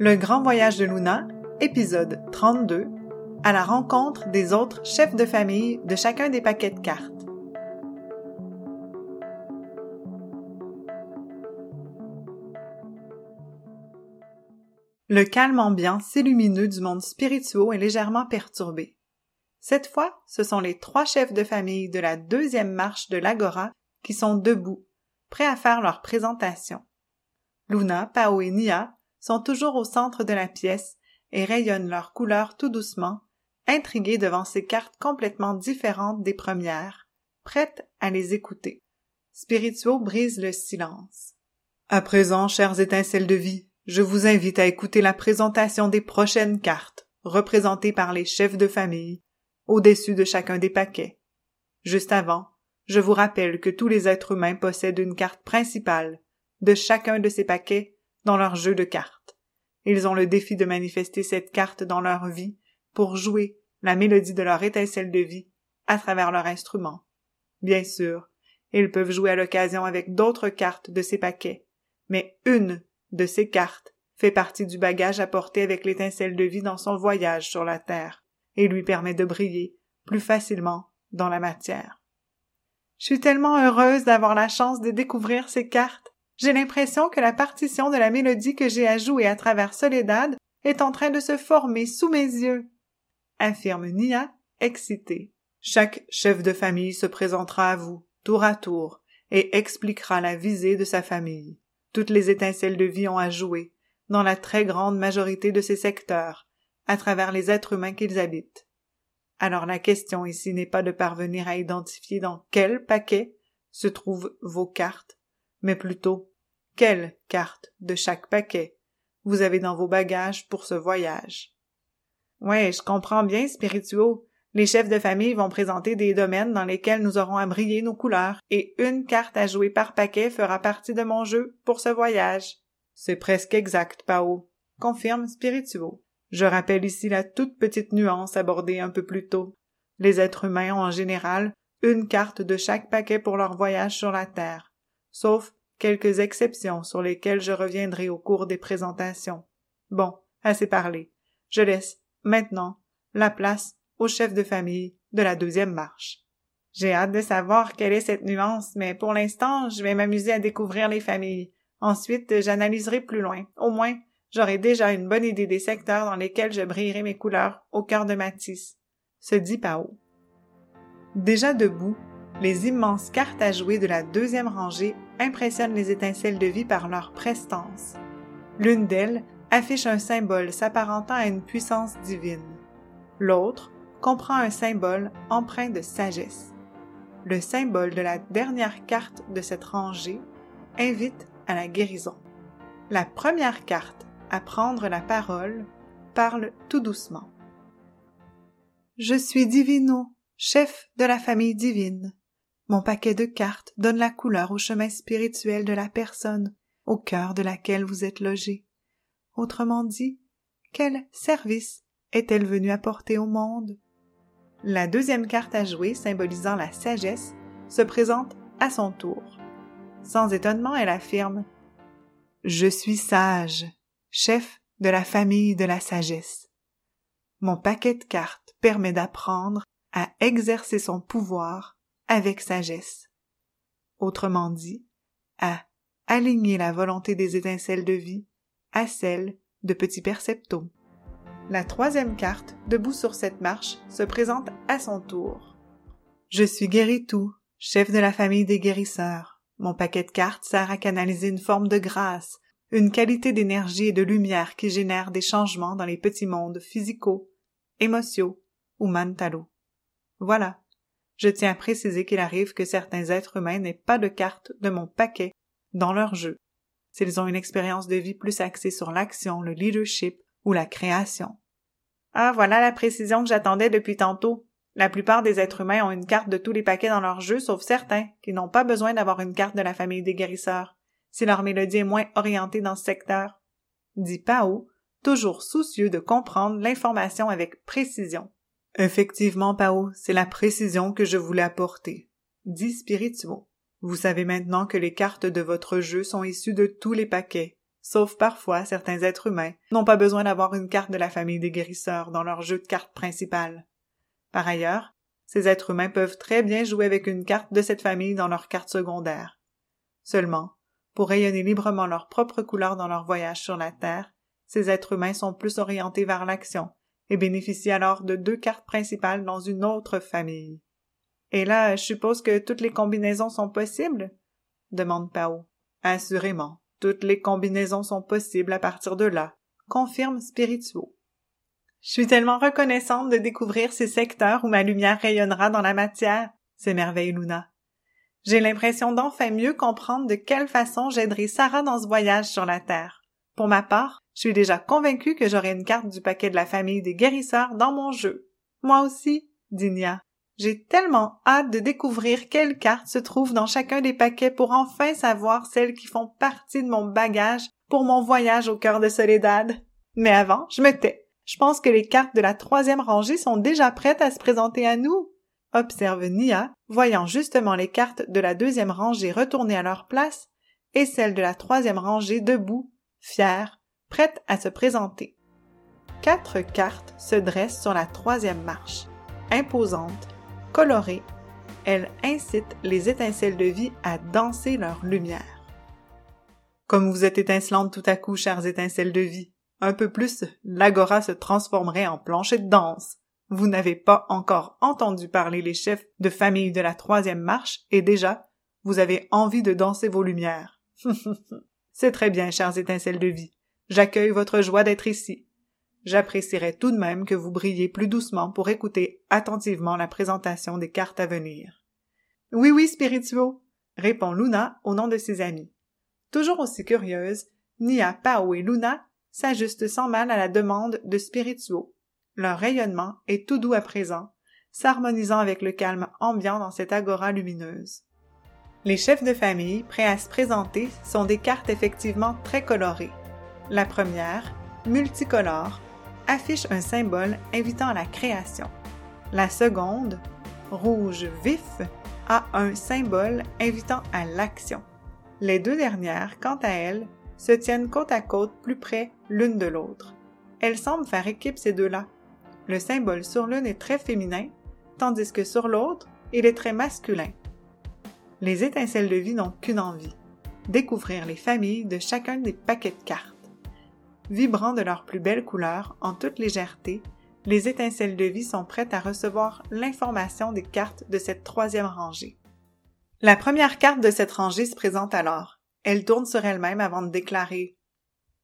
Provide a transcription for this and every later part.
Le grand voyage de Luna, épisode 32, à la rencontre des autres chefs de famille de chacun des paquets de cartes. Le calme ambiant lumineux du monde spirituel est légèrement perturbé. Cette fois, ce sont les trois chefs de famille de la deuxième marche de l'Agora qui sont debout, prêts à faire leur présentation. Luna, Pao et Nia sont toujours au centre de la pièce et rayonnent leurs couleurs tout doucement, intrigués devant ces cartes complètement différentes des premières, prêtes à les écouter. Spirituo brise le silence. À présent, chères étincelles de vie, je vous invite à écouter la présentation des prochaines cartes, représentées par les chefs de famille, au-dessus de chacun des paquets. Juste avant, je vous rappelle que tous les êtres humains possèdent une carte principale de chacun de ces paquets dans leur jeu de cartes. Ils ont le défi de manifester cette carte dans leur vie pour jouer la mélodie de leur étincelle de vie à travers leur instrument. Bien sûr, ils peuvent jouer à l'occasion avec d'autres cartes de ces paquets, mais une de ces cartes fait partie du bagage apporté avec l'étincelle de vie dans son voyage sur la Terre et lui permet de briller plus facilement dans la matière. Je suis tellement heureuse d'avoir la chance de découvrir ces cartes j'ai l'impression que la partition de la mélodie que j'ai à jouer à travers Soledad est en train de se former sous mes yeux, affirme Nia, excitée. Chaque chef de famille se présentera à vous, tour à tour, et expliquera la visée de sa famille. Toutes les étincelles de vie ont à jouer, dans la très grande majorité de ces secteurs, à travers les êtres humains qu'ils habitent. Alors la question ici n'est pas de parvenir à identifier dans quel paquet se trouvent vos cartes, mais plutôt quelle carte de chaque paquet vous avez dans vos bagages pour ce voyage? Ouais, je comprends bien, spirituaux. Les chefs de famille vont présenter des domaines dans lesquels nous aurons à briller nos couleurs, et une carte à jouer par paquet fera partie de mon jeu pour ce voyage. C'est presque exact, Pao, confirme Spirituo. Je rappelle ici la toute petite nuance abordée un peu plus tôt. Les êtres humains ont en général une carte de chaque paquet pour leur voyage sur la Terre sauf quelques exceptions sur lesquelles je reviendrai au cours des présentations. Bon, assez parlé. Je laisse, maintenant, la place au chef de famille de la deuxième marche. J'ai hâte de savoir quelle est cette nuance, mais pour l'instant, je vais m'amuser à découvrir les familles. Ensuite, j'analyserai plus loin. Au moins, j'aurai déjà une bonne idée des secteurs dans lesquels je brillerai mes couleurs au cœur de Matisse. Se dit Pao. Déjà debout, les immenses cartes à jouer de la deuxième rangée impressionnent les étincelles de vie par leur prestance. L'une d'elles affiche un symbole s'apparentant à une puissance divine. L'autre comprend un symbole empreint de sagesse. Le symbole de la dernière carte de cette rangée invite à la guérison. La première carte à prendre la parole parle tout doucement. Je suis Divino, chef de la famille divine. Mon paquet de cartes donne la couleur au chemin spirituel de la personne au cœur de laquelle vous êtes logé. Autrement dit, quel service est-elle venue apporter au monde? La deuxième carte à jouer, symbolisant la sagesse, se présente à son tour. Sans étonnement, elle affirme Je suis sage, chef de la famille de la sagesse. Mon paquet de cartes permet d'apprendre à exercer son pouvoir avec sagesse. Autrement dit, à aligner la volonté des étincelles de vie à celle de petits perceptos. La troisième carte, debout sur cette marche, se présente à son tour. Je suis Guéritou, chef de la famille des guérisseurs. Mon paquet de cartes sert à canaliser une forme de grâce, une qualité d'énergie et de lumière qui génère des changements dans les petits mondes physicaux, émotiaux ou mentalo. Voilà, je tiens à préciser qu'il arrive que certains êtres humains n'aient pas de carte de mon paquet dans leur jeu, s'ils ont une expérience de vie plus axée sur l'action, le leadership ou la création. Ah, voilà la précision que j'attendais depuis tantôt. La plupart des êtres humains ont une carte de tous les paquets dans leur jeu, sauf certains, qui n'ont pas besoin d'avoir une carte de la famille des guérisseurs, si leur mélodie est moins orientée dans ce secteur. Dit Pao, toujours soucieux de comprendre l'information avec précision. Effectivement, Pao, c'est la précision que je voulais apporter, dit Spirituo. Vous savez maintenant que les cartes de votre jeu sont issues de tous les paquets, sauf parfois certains êtres humains, n'ont pas besoin d'avoir une carte de la famille des guérisseurs dans leur jeu de cartes principal. Par ailleurs, ces êtres humains peuvent très bien jouer avec une carte de cette famille dans leur carte secondaire. Seulement, pour rayonner librement leur propre couleur dans leur voyage sur la Terre, ces êtres humains sont plus orientés vers l'action et bénéficient alors de deux cartes principales dans une autre famille. Et là, je suppose que toutes les combinaisons sont possibles? demande Pao. Assurément, toutes les combinaisons sont possibles à partir de là, confirme Spirituo. Je suis tellement reconnaissante de découvrir ces secteurs où ma lumière rayonnera dans la matière, s'émerveille Luna. J'ai l'impression d'enfin mieux comprendre de quelle façon j'aiderai Sarah dans ce voyage sur la Terre. Pour ma part, je suis déjà convaincue que j'aurai une carte du paquet de la famille des guérisseurs dans mon jeu. Moi aussi, dit Nia. J'ai tellement hâte de découvrir quelles cartes se trouvent dans chacun des paquets pour enfin savoir celles qui font partie de mon bagage pour mon voyage au cœur de Soledad. Mais avant, je me tais. Je pense que les cartes de la troisième rangée sont déjà prêtes à se présenter à nous. Observe Nia, voyant justement les cartes de la deuxième rangée retourner à leur place et celles de la troisième rangée debout, fières, prêtes à se présenter. Quatre cartes se dressent sur la troisième marche. Imposantes, colorées, elles incitent les étincelles de vie à danser leur lumière. Comme vous êtes étincelantes tout à coup, chères étincelles de vie, un peu plus, l'agora se transformerait en plancher de danse. Vous n'avez pas encore entendu parler les chefs de famille de la troisième marche, et déjà, vous avez envie de danser vos lumières. C'est très bien, chères étincelles de vie. J'accueille votre joie d'être ici. J'apprécierais tout de même que vous brilliez plus doucement pour écouter attentivement la présentation des cartes à venir. Oui, oui, spirituaux, répond Luna au nom de ses amis. Toujours aussi curieuse, Nia, Pao et Luna s'ajustent sans mal à la demande de spirituaux. Leur rayonnement est tout doux à présent, s'harmonisant avec le calme ambiant dans cette agora lumineuse. Les chefs de famille, prêts à se présenter, sont des cartes effectivement très colorées. La première, multicolore, affiche un symbole invitant à la création. La seconde, rouge vif, a un symbole invitant à l'action. Les deux dernières, quant à elles, se tiennent côte à côte plus près l'une de l'autre. Elles semblent faire équipe ces deux-là. Le symbole sur l'une est très féminin, tandis que sur l'autre, il est très masculin. Les étincelles de vie n'ont qu'une envie, découvrir les familles de chacun des paquets de cartes. Vibrant de leurs plus belles couleurs, en toute légèreté, les étincelles de vie sont prêtes à recevoir l'information des cartes de cette troisième rangée. La première carte de cette rangée se présente alors. Elle tourne sur elle-même avant de déclarer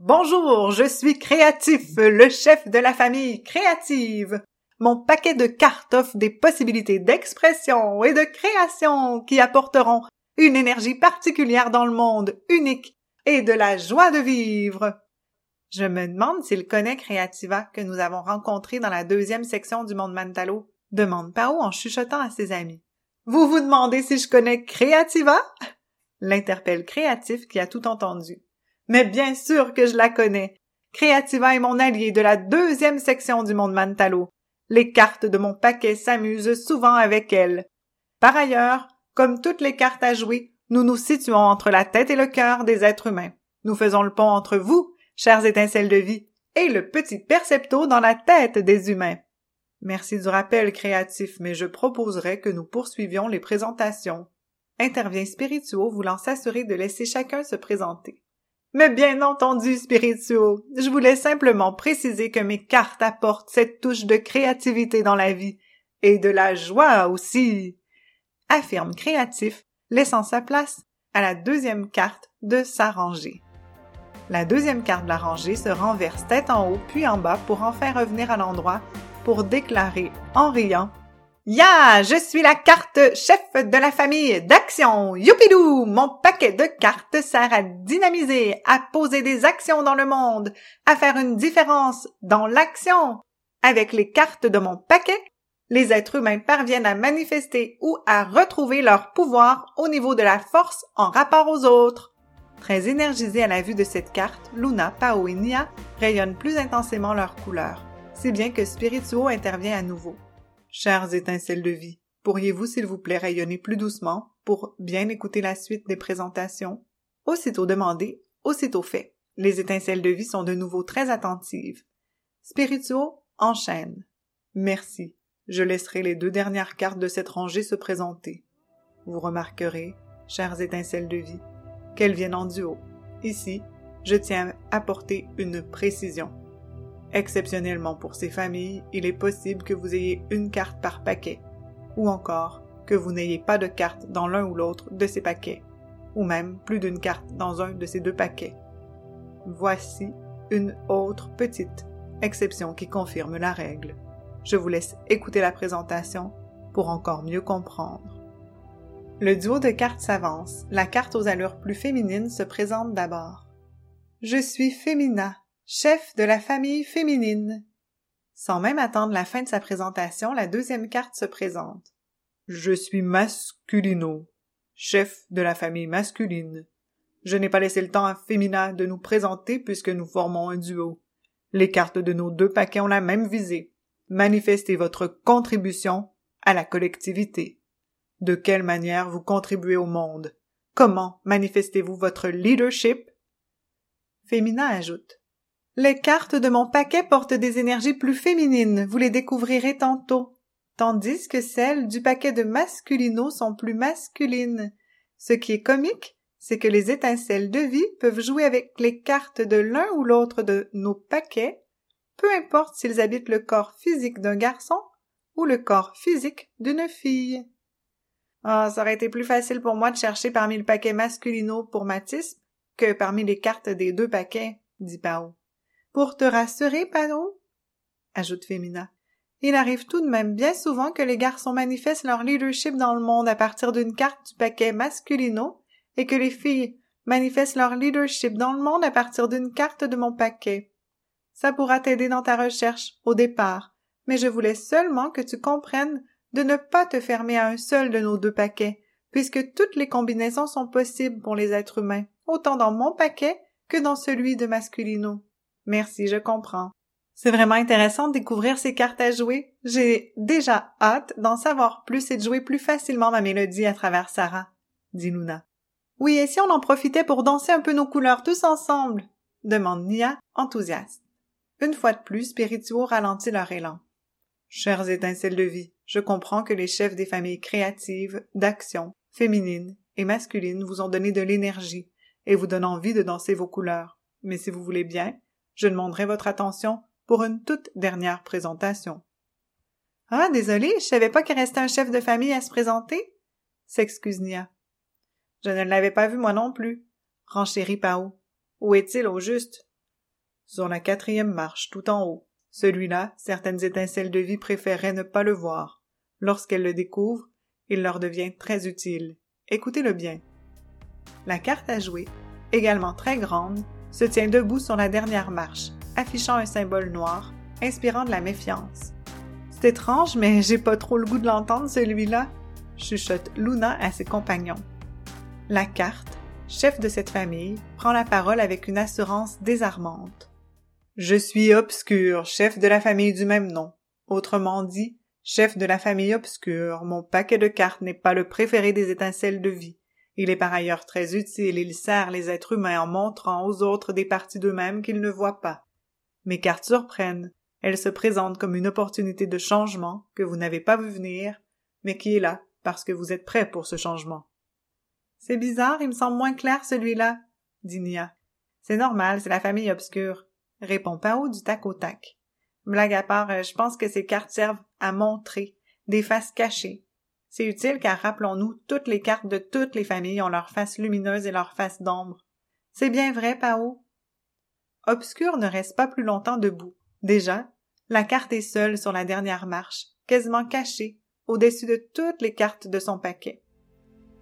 Bonjour, je suis créatif, le chef de la famille créative. Mon paquet de cartes offre des possibilités d'expression et de création qui apporteront une énergie particulière dans le monde, unique, et de la joie de vivre. Je me demande s'il connaît Creativa que nous avons rencontré dans la deuxième section du monde Mantalo, demande Pao en chuchotant à ses amis. Vous vous demandez si je connais Creativa? l'interpelle Créatif qui a tout entendu. Mais bien sûr que je la connais. Créativa est mon allié de la deuxième section du monde Mantalo. Les cartes de mon paquet s'amusent souvent avec elle. Par ailleurs, comme toutes les cartes à jouer, nous nous situons entre la tête et le cœur des êtres humains. Nous faisons le pont entre vous, chères étincelles de vie, et le petit percepto dans la tête des humains. Merci du rappel créatif, mais je proposerais que nous poursuivions les présentations intervient Spirituo voulant s'assurer de laisser chacun se présenter. Mais bien entendu, Spirituo, je voulais simplement préciser que mes cartes apportent cette touche de créativité dans la vie, et de la joie aussi, affirme Créatif, laissant sa place à la deuxième carte de sa rangée. La deuxième carte de la rangée se renverse tête en haut puis en bas pour enfin revenir à l'endroit pour déclarer en riant Ya, je suis la carte chef de la famille d'action. Youpidou, mon paquet de cartes sert à dynamiser, à poser des actions dans le monde, à faire une différence dans l'action. Avec les cartes de mon paquet, les êtres humains parviennent à manifester ou à retrouver leur pouvoir au niveau de la force en rapport aux autres. Très énergisés à la vue de cette carte, Luna, Pao et Nia rayonnent plus intensément leurs couleurs, si bien que Spirituo intervient à nouveau. Chères étincelles de vie, pourriez-vous s'il vous plaît rayonner plus doucement pour bien écouter la suite des présentations? Aussitôt demandé, aussitôt fait. Les étincelles de vie sont de nouveau très attentives. Spirituo enchaîne. Merci. Je laisserai les deux dernières cartes de cette rangée se présenter. Vous remarquerez, chères étincelles de vie, qu'elles viennent en duo. Ici, je tiens à apporter une précision. Exceptionnellement pour ces familles, il est possible que vous ayez une carte par paquet, ou encore que vous n'ayez pas de carte dans l'un ou l'autre de ces paquets, ou même plus d'une carte dans un de ces deux paquets. Voici une autre petite exception qui confirme la règle. Je vous laisse écouter la présentation pour encore mieux comprendre. Le duo de cartes s'avance. La carte aux allures plus féminines se présente d'abord. Je suis Fémina, chef de la famille féminine. Sans même attendre la fin de sa présentation, la deuxième carte se présente. Je suis Masculino, chef de la famille masculine. Je n'ai pas laissé le temps à Fémina de nous présenter puisque nous formons un duo. Les cartes de nos deux paquets ont la même visée. Manifestez votre contribution à la collectivité. De quelle manière vous contribuez au monde? Comment manifestez-vous votre leadership? Fémina ajoute. Les cartes de mon paquet portent des énergies plus féminines, vous les découvrirez tantôt, tandis que celles du paquet de masculino sont plus masculines. Ce qui est comique, c'est que les étincelles de vie peuvent jouer avec les cartes de l'un ou l'autre de nos paquets, peu importe s'ils habitent le corps physique d'un garçon ou le corps physique d'une fille. Ah, ça aurait été plus facile pour moi de chercher parmi le paquet masculino pour Mathis que parmi les cartes des deux paquets, dit Pao. Pour te rassurer, Pao, ajoute Femina, il arrive tout de même bien souvent que les garçons manifestent leur leadership dans le monde à partir d'une carte du paquet masculino et que les filles manifestent leur leadership dans le monde à partir d'une carte de mon paquet. Ça pourra t'aider dans ta recherche au départ, mais je voulais seulement que tu comprennes de ne pas te fermer à un seul de nos deux paquets, puisque toutes les combinaisons sont possibles pour les êtres humains, autant dans mon paquet que dans celui de Masculino. Merci, je comprends. C'est vraiment intéressant de découvrir ces cartes à jouer. J'ai déjà hâte d'en savoir plus et de jouer plus facilement ma mélodie à travers Sarah, dit Luna. Oui, et si on en profitait pour danser un peu nos couleurs tous ensemble? demande Nia, enthousiaste. Une fois de plus, Spirituo ralentit leur élan. Chères étincelles de vie, je comprends que les chefs des familles créatives, d'action, féminines et masculines vous ont donné de l'énergie et vous donnent envie de danser vos couleurs. Mais si vous voulez bien, je demanderai votre attention pour une toute dernière présentation. Ah, désolé, je savais pas qu'il restait un chef de famille à se présenter, s'excuse Nia. Je ne l'avais pas vu moi non plus, renchérit Pao. Où est-il au juste? Sur la quatrième marche, tout en haut. Celui-là, certaines étincelles de vie préféraient ne pas le voir. Lorsqu'elles le découvrent, il leur devient très utile. Écoutez-le bien. La carte à jouer, également très grande, se tient debout sur la dernière marche, affichant un symbole noir, inspirant de la méfiance. C'est étrange, mais j'ai pas trop le goût de l'entendre, celui-là, chuchote Luna à ses compagnons. La carte, chef de cette famille, prend la parole avec une assurance désarmante. Je suis obscur, chef de la famille du même nom. Autrement dit, chef de la famille obscure, mon paquet de cartes n'est pas le préféré des étincelles de vie. Il est par ailleurs très utile, il sert les êtres humains en montrant aux autres des parties d'eux-mêmes qu'ils ne voient pas. Mes cartes surprennent, elles se présentent comme une opportunité de changement que vous n'avez pas vu venir, mais qui est là parce que vous êtes prêt pour ce changement. C'est bizarre, il me semble moins clair celui-là, dit Nia. C'est normal, c'est la famille obscure, répond Pao du tac au tac. Blague à part, je pense que ces cartes servent à montrer des faces cachées. C'est utile car rappelons-nous, toutes les cartes de toutes les familles ont leur face lumineuse et leur face d'ombre. C'est bien vrai, Pao? Obscur ne reste pas plus longtemps debout. Déjà, la carte est seule sur la dernière marche, quasiment cachée, au-dessus de toutes les cartes de son paquet.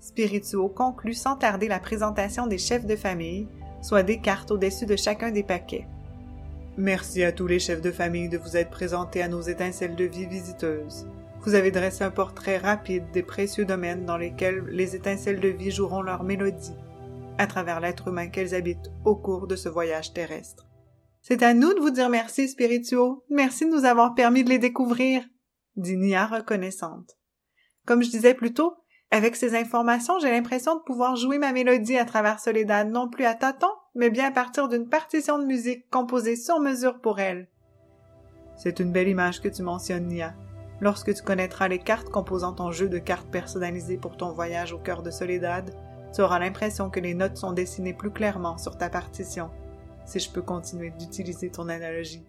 Spirituo conclut sans tarder la présentation des chefs de famille, soit des cartes au-dessus de chacun des paquets. Merci à tous les chefs de famille de vous être présentés à nos étincelles de vie visiteuses. Vous avez dressé un portrait rapide des précieux domaines dans lesquels les étincelles de vie joueront leur mélodie, à travers l'être humain qu'elles habitent au cours de ce voyage terrestre. C'est à nous de vous dire merci, Spirituo. Merci de nous avoir permis de les découvrir, dit Nia reconnaissante. Comme je disais plus tôt, avec ces informations, j'ai l'impression de pouvoir jouer ma mélodie à travers Soledad, non plus à tâtons, mais bien à partir d'une partition de musique composée sur mesure pour elle. C'est une belle image que tu mentionnes, Nia. Lorsque tu connaîtras les cartes composant ton jeu de cartes personnalisées pour ton voyage au cœur de Soledad, tu auras l'impression que les notes sont dessinées plus clairement sur ta partition, si je peux continuer d'utiliser ton analogie.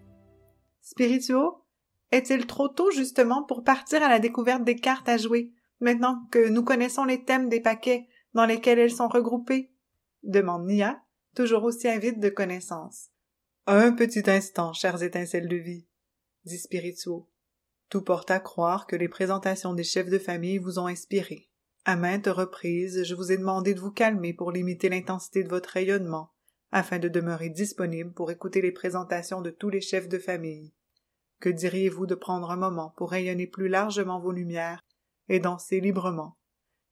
Spirituo, est-il trop tôt justement pour partir à la découverte des cartes à jouer, maintenant que nous connaissons les thèmes des paquets dans lesquels elles sont regroupées? demande Nia, toujours aussi avide de connaissances. Un petit instant, chères étincelles de vie, dit Spirituo. Tout porte à croire que les présentations des chefs de famille vous ont inspiré. À maintes reprises, je vous ai demandé de vous calmer pour limiter l'intensité de votre rayonnement, afin de demeurer disponible pour écouter les présentations de tous les chefs de famille. Que diriez-vous de prendre un moment pour rayonner plus largement vos lumières et danser librement?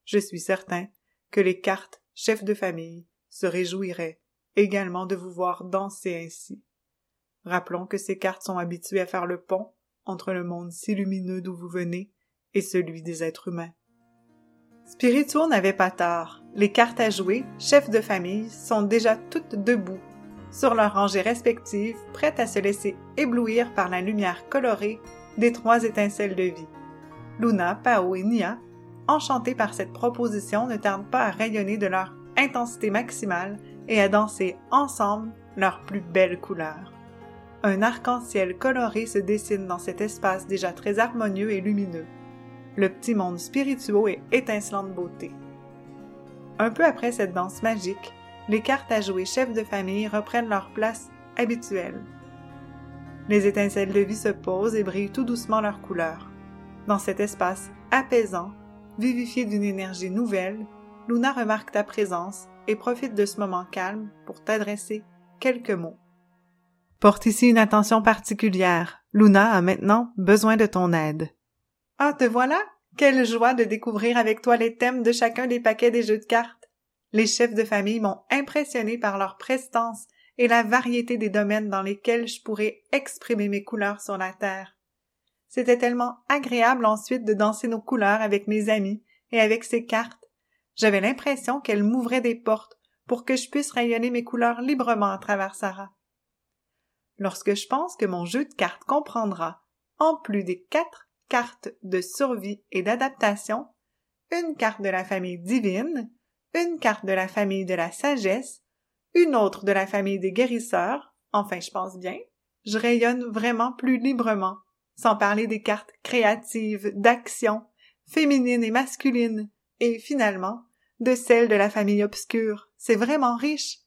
Je suis certain que les cartes chefs de famille se réjouiraient également de vous voir danser ainsi. Rappelons que ces cartes sont habituées à faire le pont entre le monde si lumineux d'où vous venez et celui des êtres humains. Spirituo n'avait pas tard. Les cartes à jouer, chefs de famille, sont déjà toutes debout, sur leurs rangées respectives, prêtes à se laisser éblouir par la lumière colorée des trois étincelles de vie. Luna, Pao et Nia, enchantés par cette proposition, ne tardent pas à rayonner de leur intensité maximale et à danser ensemble leurs plus belles couleurs. Un arc-en-ciel coloré se dessine dans cet espace déjà très harmonieux et lumineux. Le petit monde spirituel est étincelant de beauté. Un peu après cette danse magique, les cartes à jouer chefs de famille reprennent leur place habituelle. Les étincelles de vie se posent et brillent tout doucement leurs couleurs. Dans cet espace apaisant, vivifié d'une énergie nouvelle, Luna remarque ta présence et profite de ce moment calme pour t'adresser quelques mots. Porte ici une attention particulière. Luna a maintenant besoin de ton aide. Ah, te voilà? Quelle joie de découvrir avec toi les thèmes de chacun des paquets des jeux de cartes. Les chefs de famille m'ont impressionné par leur prestance et la variété des domaines dans lesquels je pourrais exprimer mes couleurs sur la terre. C'était tellement agréable ensuite de danser nos couleurs avec mes amis et avec ces cartes j'avais l'impression qu'elle m'ouvrait des portes pour que je puisse rayonner mes couleurs librement à travers Sarah. Lorsque je pense que mon jeu de cartes comprendra, en plus des quatre cartes de survie et d'adaptation, une carte de la famille divine, une carte de la famille de la sagesse, une autre de la famille des guérisseurs, enfin je pense bien, je rayonne vraiment plus librement, sans parler des cartes créatives, d'action, féminines et masculines, et finalement de celle de la famille obscure. C'est vraiment riche.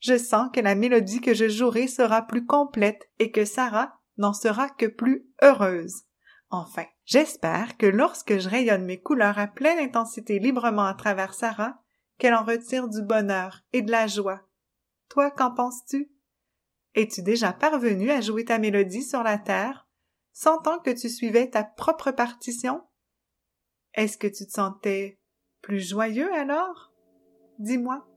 Je sens que la mélodie que je jouerai sera plus complète et que Sarah n'en sera que plus heureuse. Enfin, j'espère que lorsque je rayonne mes couleurs à pleine intensité librement à travers Sarah, qu'elle en retire du bonheur et de la joie. Toi, qu'en penses-tu? Es-tu déjà parvenu à jouer ta mélodie sur la terre, sentant que tu suivais ta propre partition? Est-ce que tu te sentais plus joyeux alors? Dis-moi.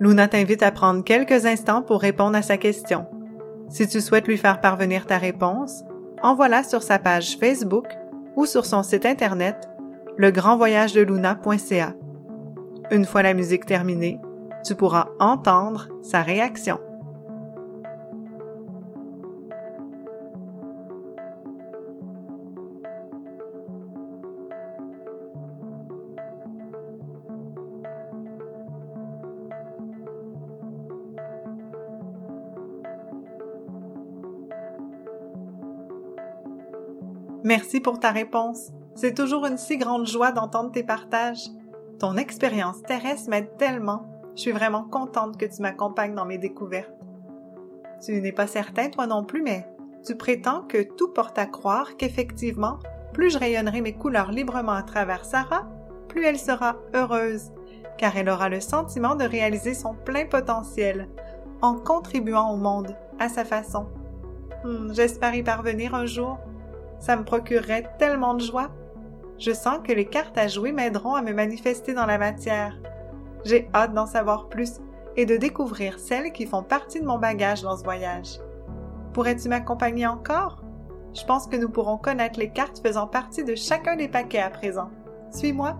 Luna t'invite à prendre quelques instants pour répondre à sa question. Si tu souhaites lui faire parvenir ta réponse, envoie-la sur sa page Facebook ou sur son site internet legrandvoyagedeluna.ca. Une fois la musique terminée, tu pourras entendre sa réaction. Merci pour ta réponse. C'est toujours une si grande joie d'entendre tes partages. Ton expérience terrestre m'aide tellement. Je suis vraiment contente que tu m'accompagnes dans mes découvertes. Tu n'es pas certain, toi non plus, mais tu prétends que tout porte à croire qu'effectivement, plus je rayonnerai mes couleurs librement à travers Sarah, plus elle sera heureuse, car elle aura le sentiment de réaliser son plein potentiel, en contribuant au monde à sa façon. Hmm, j'espère y parvenir un jour. Ça me procurerait tellement de joie. Je sens que les cartes à jouer m'aideront à me manifester dans la matière. J'ai hâte d'en savoir plus et de découvrir celles qui font partie de mon bagage dans ce voyage. Pourrais-tu m'accompagner encore? Je pense que nous pourrons connaître les cartes faisant partie de chacun des paquets à présent. Suis-moi.